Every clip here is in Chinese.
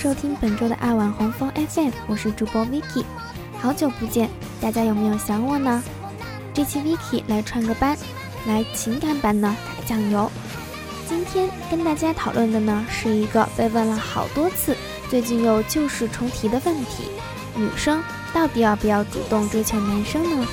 收听本周的爱晚红枫 FM，我是主播 Vicky。好久不见，大家有没有想我呢？这期 Vicky 来串个班，来情感版呢打酱油。今天跟大家讨论的呢是一个被问了好多次，最近又旧事重提的问题：女生到底要不要主动追求男生呢？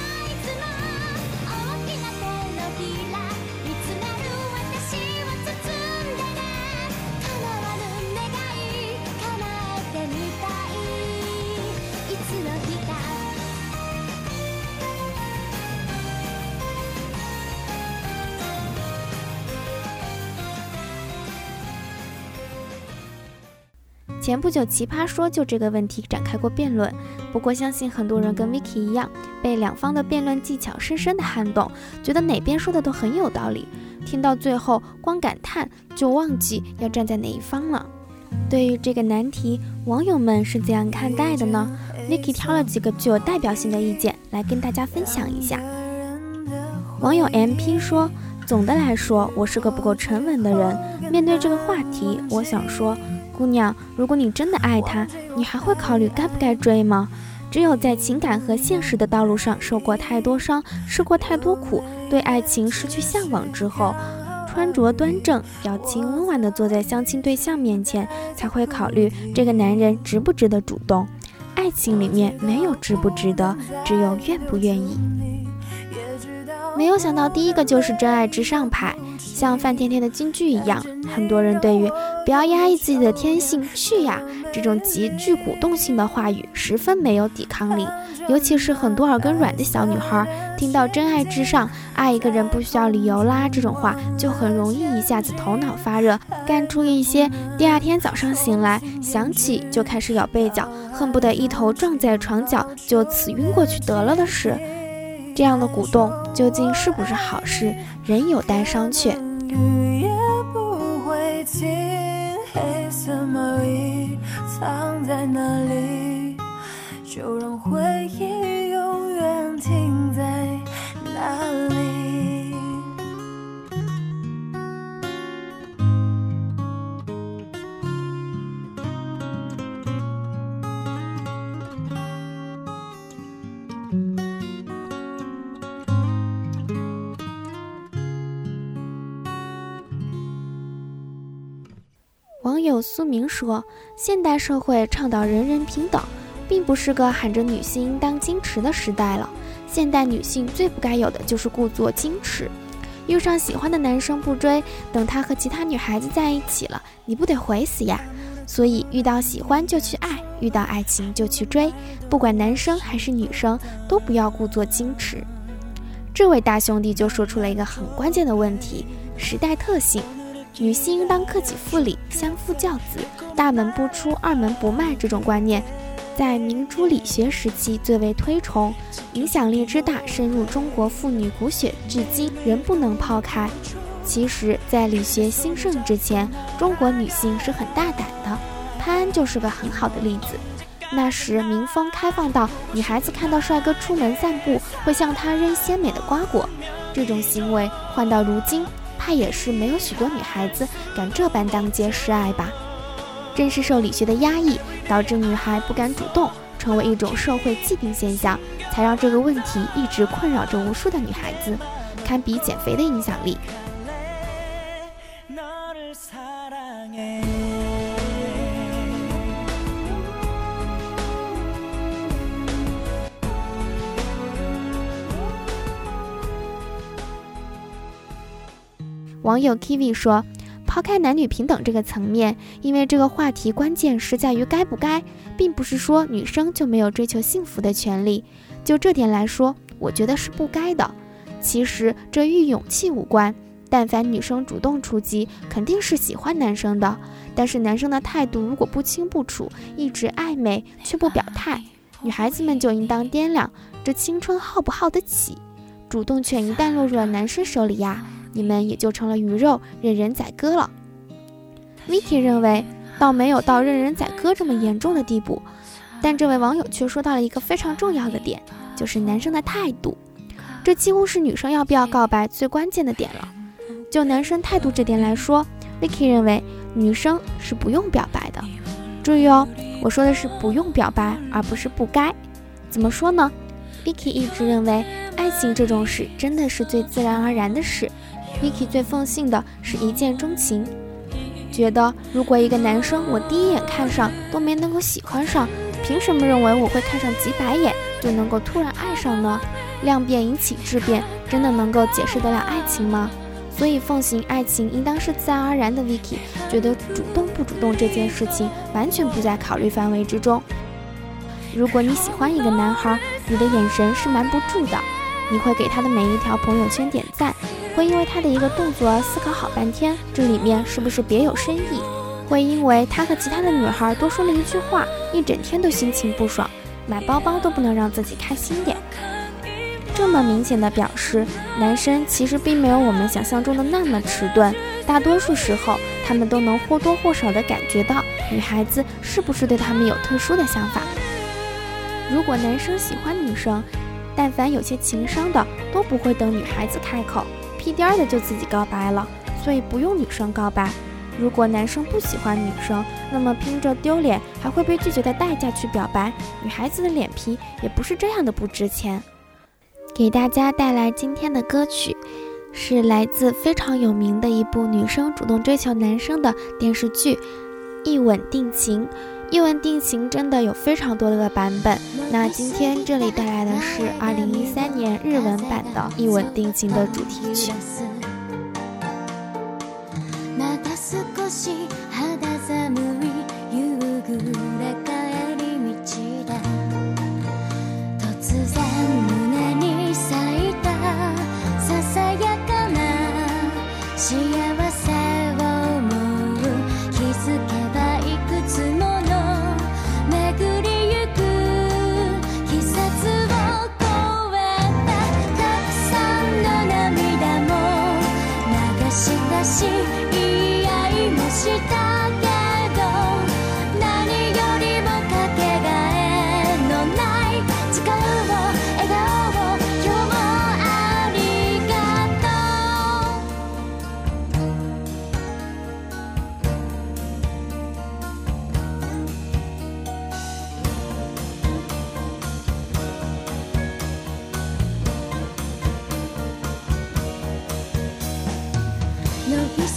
前不久，奇葩说就这个问题展开过辩论。不过，相信很多人跟 Vicky 一样，被两方的辩论技巧深深的撼动，觉得哪边说的都很有道理。听到最后，光感叹就忘记要站在哪一方了。对于这个难题，网友们是怎样看待的呢？Vicky 挑了几个具有代表性的意见来跟大家分享一下。网友 MP 说：“总的来说，我是个不够沉稳的人。面对这个话题，我想说。”姑娘，如果你真的爱他，你还会考虑该不该追吗？只有在情感和现实的道路上受过太多伤，吃过太多苦，对爱情失去向往之后，穿着端正、表情温婉地坐在相亲对象面前，才会考虑这个男人值不值得主动。爱情里面没有值不值得，只有愿不愿意。没有想到第一个就是真爱至上派。像范甜甜的金句一样，很多人对于“不要压抑自己的天性，去呀”这种极具鼓动性的话语十分没有抵抗力。尤其是很多耳根软的小女孩，听到“真爱至上，爱一个人不需要理由啦”这种话，就很容易一下子头脑发热，干出一些第二天早上醒来想起就开始咬被角，恨不得一头撞在床角就此晕过去得了的事。这样的鼓动究竟是不是好事，仍有待商榷。雨夜不会停，黑色毛衣藏在哪里？就让回忆苏明说：“现代社会倡导人人平等，并不是个喊着女性应当矜持的时代了。现代女性最不该有的就是故作矜持。遇上喜欢的男生不追，等他和其他女孩子在一起了，你不得悔死呀？所以遇到喜欢就去爱，遇到爱情就去追，不管男生还是女生，都不要故作矜持。”这位大兄弟就说出了一个很关键的问题：时代特性。女性应当克己复礼，相夫教子，大门不出，二门不迈这种观念，在明朱理学时期最为推崇，影响力之大，深入中国妇女骨血，至今仍不能抛开。其实，在理学兴盛之前，中国女性是很大胆的，潘安就是个很好的例子。那时民风开放到女孩子看到帅哥出门散步，会向他扔鲜美的瓜果，这种行为换到如今。怕也是没有许多女孩子敢这般当街示爱吧？正是受理学的压抑，导致女孩不敢主动，成为一种社会既定现象，才让这个问题一直困扰着无数的女孩子，堪比减肥的影响力。网友 Kiwi 说：“抛开男女平等这个层面，因为这个话题关键是在于该不该，并不是说女生就没有追求幸福的权利。就这点来说，我觉得是不该的。其实这与勇气无关，但凡女生主动出击，肯定是喜欢男生的。但是男生的态度如果不清不楚，一直暧昧却不表态，女孩子们就应当掂量这青春耗不耗得起。主动权一旦落入了男生手里呀。”你们也就成了鱼肉，任人宰割了。Vicky 认为，倒没有到任人宰割这么严重的地步，但这位网友却说到了一个非常重要的点，就是男生的态度。这几乎是女生要不要告白最关键的点了。就男生态度这点来说，Vicky 认为女生是不用表白的。注意哦，我说的是不用表白，而不是不该。怎么说呢？Vicky 一直认为，爱情这种事真的是最自然而然的事。Vicky 最奉信的是一见钟情，觉得如果一个男生我第一眼看上都没能够喜欢上，凭什么认为我会看上几百眼就能够突然爱上呢？量变引起质变，真的能够解释得了爱情吗？所以奉行爱情应当是自然而然的。Vicky 觉得主动不主动这件事情完全不在考虑范围之中。如果你喜欢一个男孩，你的眼神是瞒不住的，你会给他的每一条朋友圈点赞。会因为他的一个动作而思考好半天，这里面是不是别有深意？会因为他和其他的女孩多说了一句话，一整天都心情不爽，买包包都不能让自己开心点。这么明显的表示，男生其实并没有我们想象中的那么迟钝，大多数时候他们都能或多或少的感觉到女孩子是不是对他们有特殊的想法。如果男生喜欢女生，但凡有些情商的，都不会等女孩子开口。屁颠儿的就自己告白了，所以不用女生告白。如果男生不喜欢女生，那么拼着丢脸还会被拒绝的代价去表白，女孩子的脸皮也不是这样的不值钱。给大家带来今天的歌曲，是来自非常有名的一部女生主动追求男生的电视剧《一吻定情》。一吻定情真的有非常多的版本，那今天这里带来的是二零一三年日文版的《一吻定情》的主题曲。You.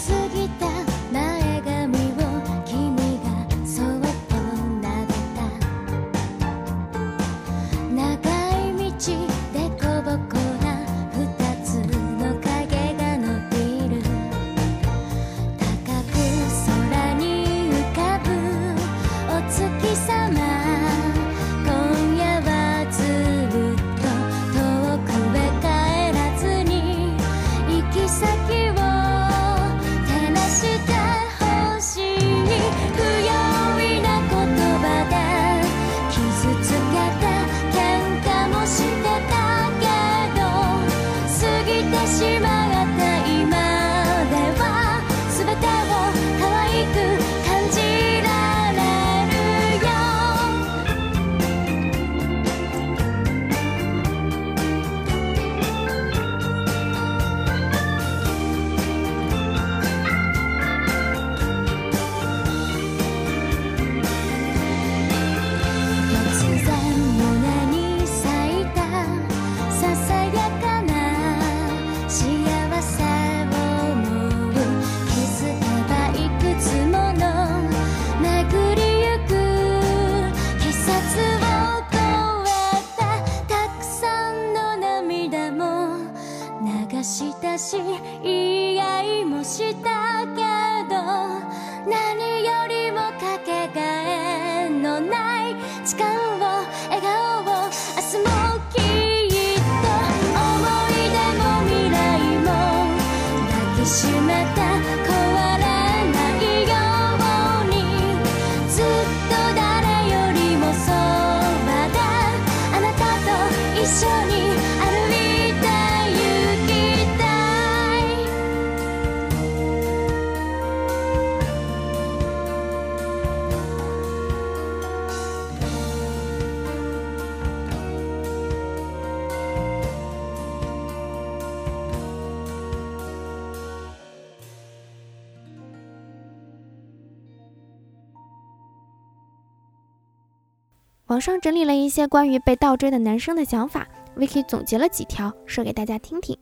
网上整理了一些关于被倒追的男生的想法，Vicky 总结了几条，说给大家听听。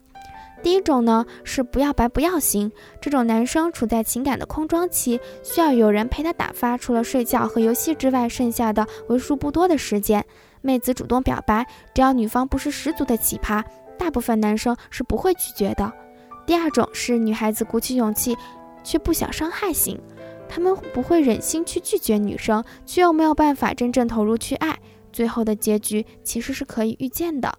第一种呢是不要白不要型，这种男生处在情感的空窗期，需要有人陪他打发除了睡觉和游戏之外剩下的为数不多的时间。妹子主动表白，只要女方不是十足的奇葩，大部分男生是不会拒绝的。第二种是女孩子鼓起勇气却不想伤害型，他们不会忍心去拒绝女生，却又没有办法真正投入去爱，最后的结局其实是可以预见的。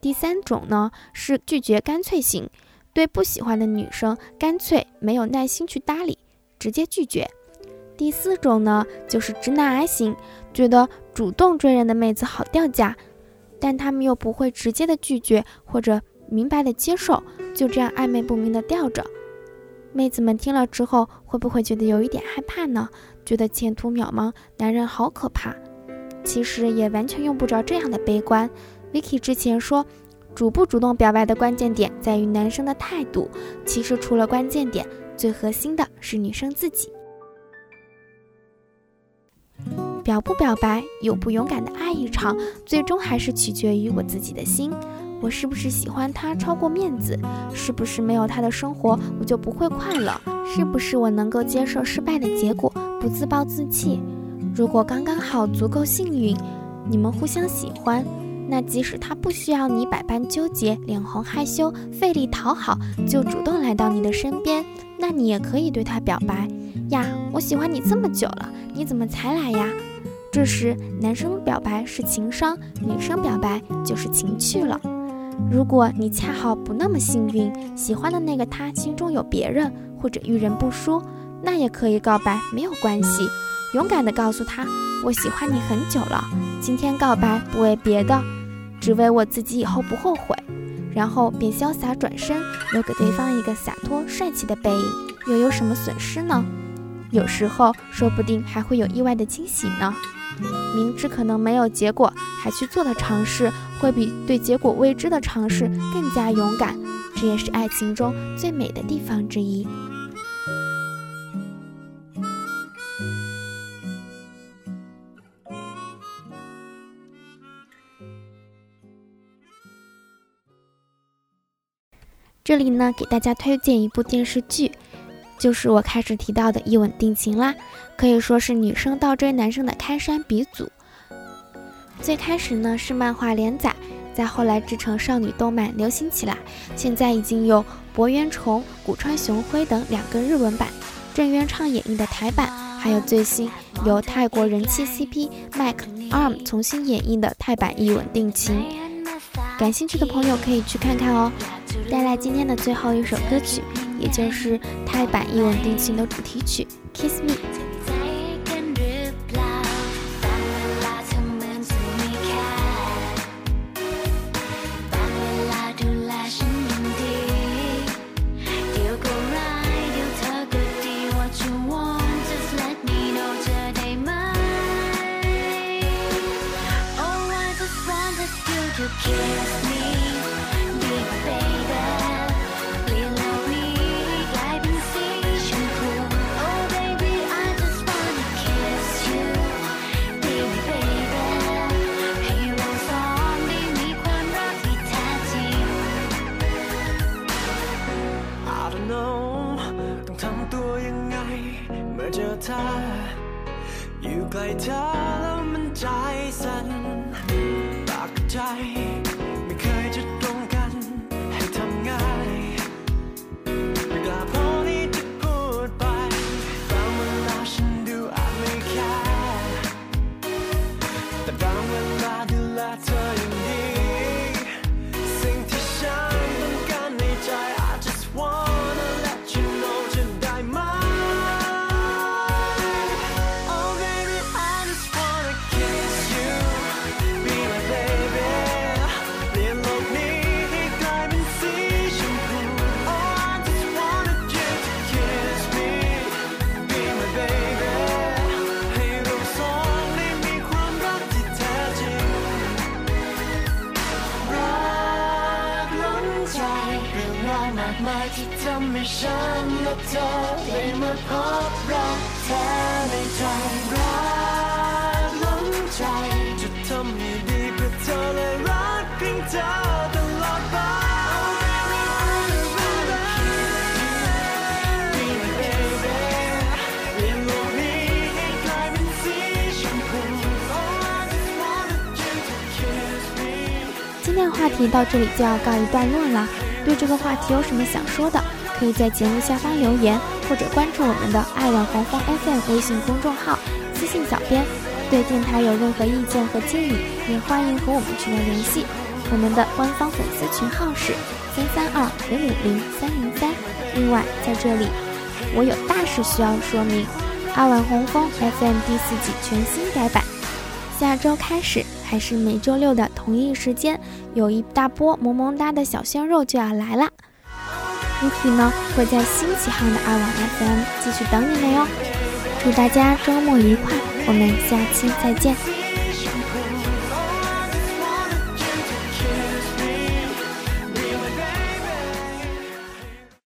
第三种呢是拒绝干脆型，对不喜欢的女生干脆没有耐心去搭理，直接拒绝。第四种呢就是直男癌型，觉得主动追人的妹子好掉价，但他们又不会直接的拒绝或者明白的接受，就这样暧昧不明的吊着。妹子们听了之后会不会觉得有一点害怕呢？觉得前途渺茫，男人好可怕。其实也完全用不着这样的悲观。Vicky 之前说，主不主动表白的关键点在于男生的态度。其实除了关键点，最核心的是女生自己。表不表白，勇不勇敢的爱一场，最终还是取决于我自己的心。我是不是喜欢他超过面子？是不是没有他的生活我就不会快乐？是不是我能够接受失败的结果，不自暴自弃？如果刚刚好足够幸运，你们互相喜欢。那即使他不需要你百般纠结、脸红害羞、费力讨好，就主动来到你的身边，那你也可以对他表白呀。我喜欢你这么久了，你怎么才来呀？这时男生表白是情商，女生表白就是情趣了。如果你恰好不那么幸运，喜欢的那个他心中有别人，或者遇人不淑，那也可以告白，没有关系。勇敢地告诉他，我喜欢你很久了，今天告白不为别的，只为我自己以后不后悔。然后便潇洒转身，留给对方一个洒脱帅气的背影，又有什么损失呢？有时候说不定还会有意外的惊喜呢。明知可能没有结果还去做的尝试，会比对结果未知的尝试更加勇敢。这也是爱情中最美的地方之一。这里呢，给大家推荐一部电视剧，就是我开始提到的《一吻定情》啦，可以说是女生倒追男生的开山鼻祖。最开始呢是漫画连载，再后来制成少女动漫流行起来，现在已经有博渊崇、古川雄辉等两个日文版，郑元畅演绎的台版，还有最新由泰国人气 CP Mike Arm 重新演绎的泰版《一吻定情》。感兴趣的朋友可以去看看哦。带来今天的最后一首歌曲，也就是泰版《一吻定情》的主题曲《Kiss Me》。sudden 话题到这里就要告一段落了。对这个话题有什么想说的，可以在节目下方留言，或者关注我们的爱晚红枫 FM 微信公众号，私信小编。对电台有任何意见和建议，也欢迎和我们取得联系。我们的官方粉丝群号是三三二零五零三零三。另外，在这里我有大事需要说明：爱晚红枫 FM 第四季全新改版，下周开始还是每周六的同一时间，有一大波萌萌哒的小鲜肉就要来啦。Vicky 呢会在新启航的二网 FM 继续等你们哟。祝大家周末愉快，我们下期再见。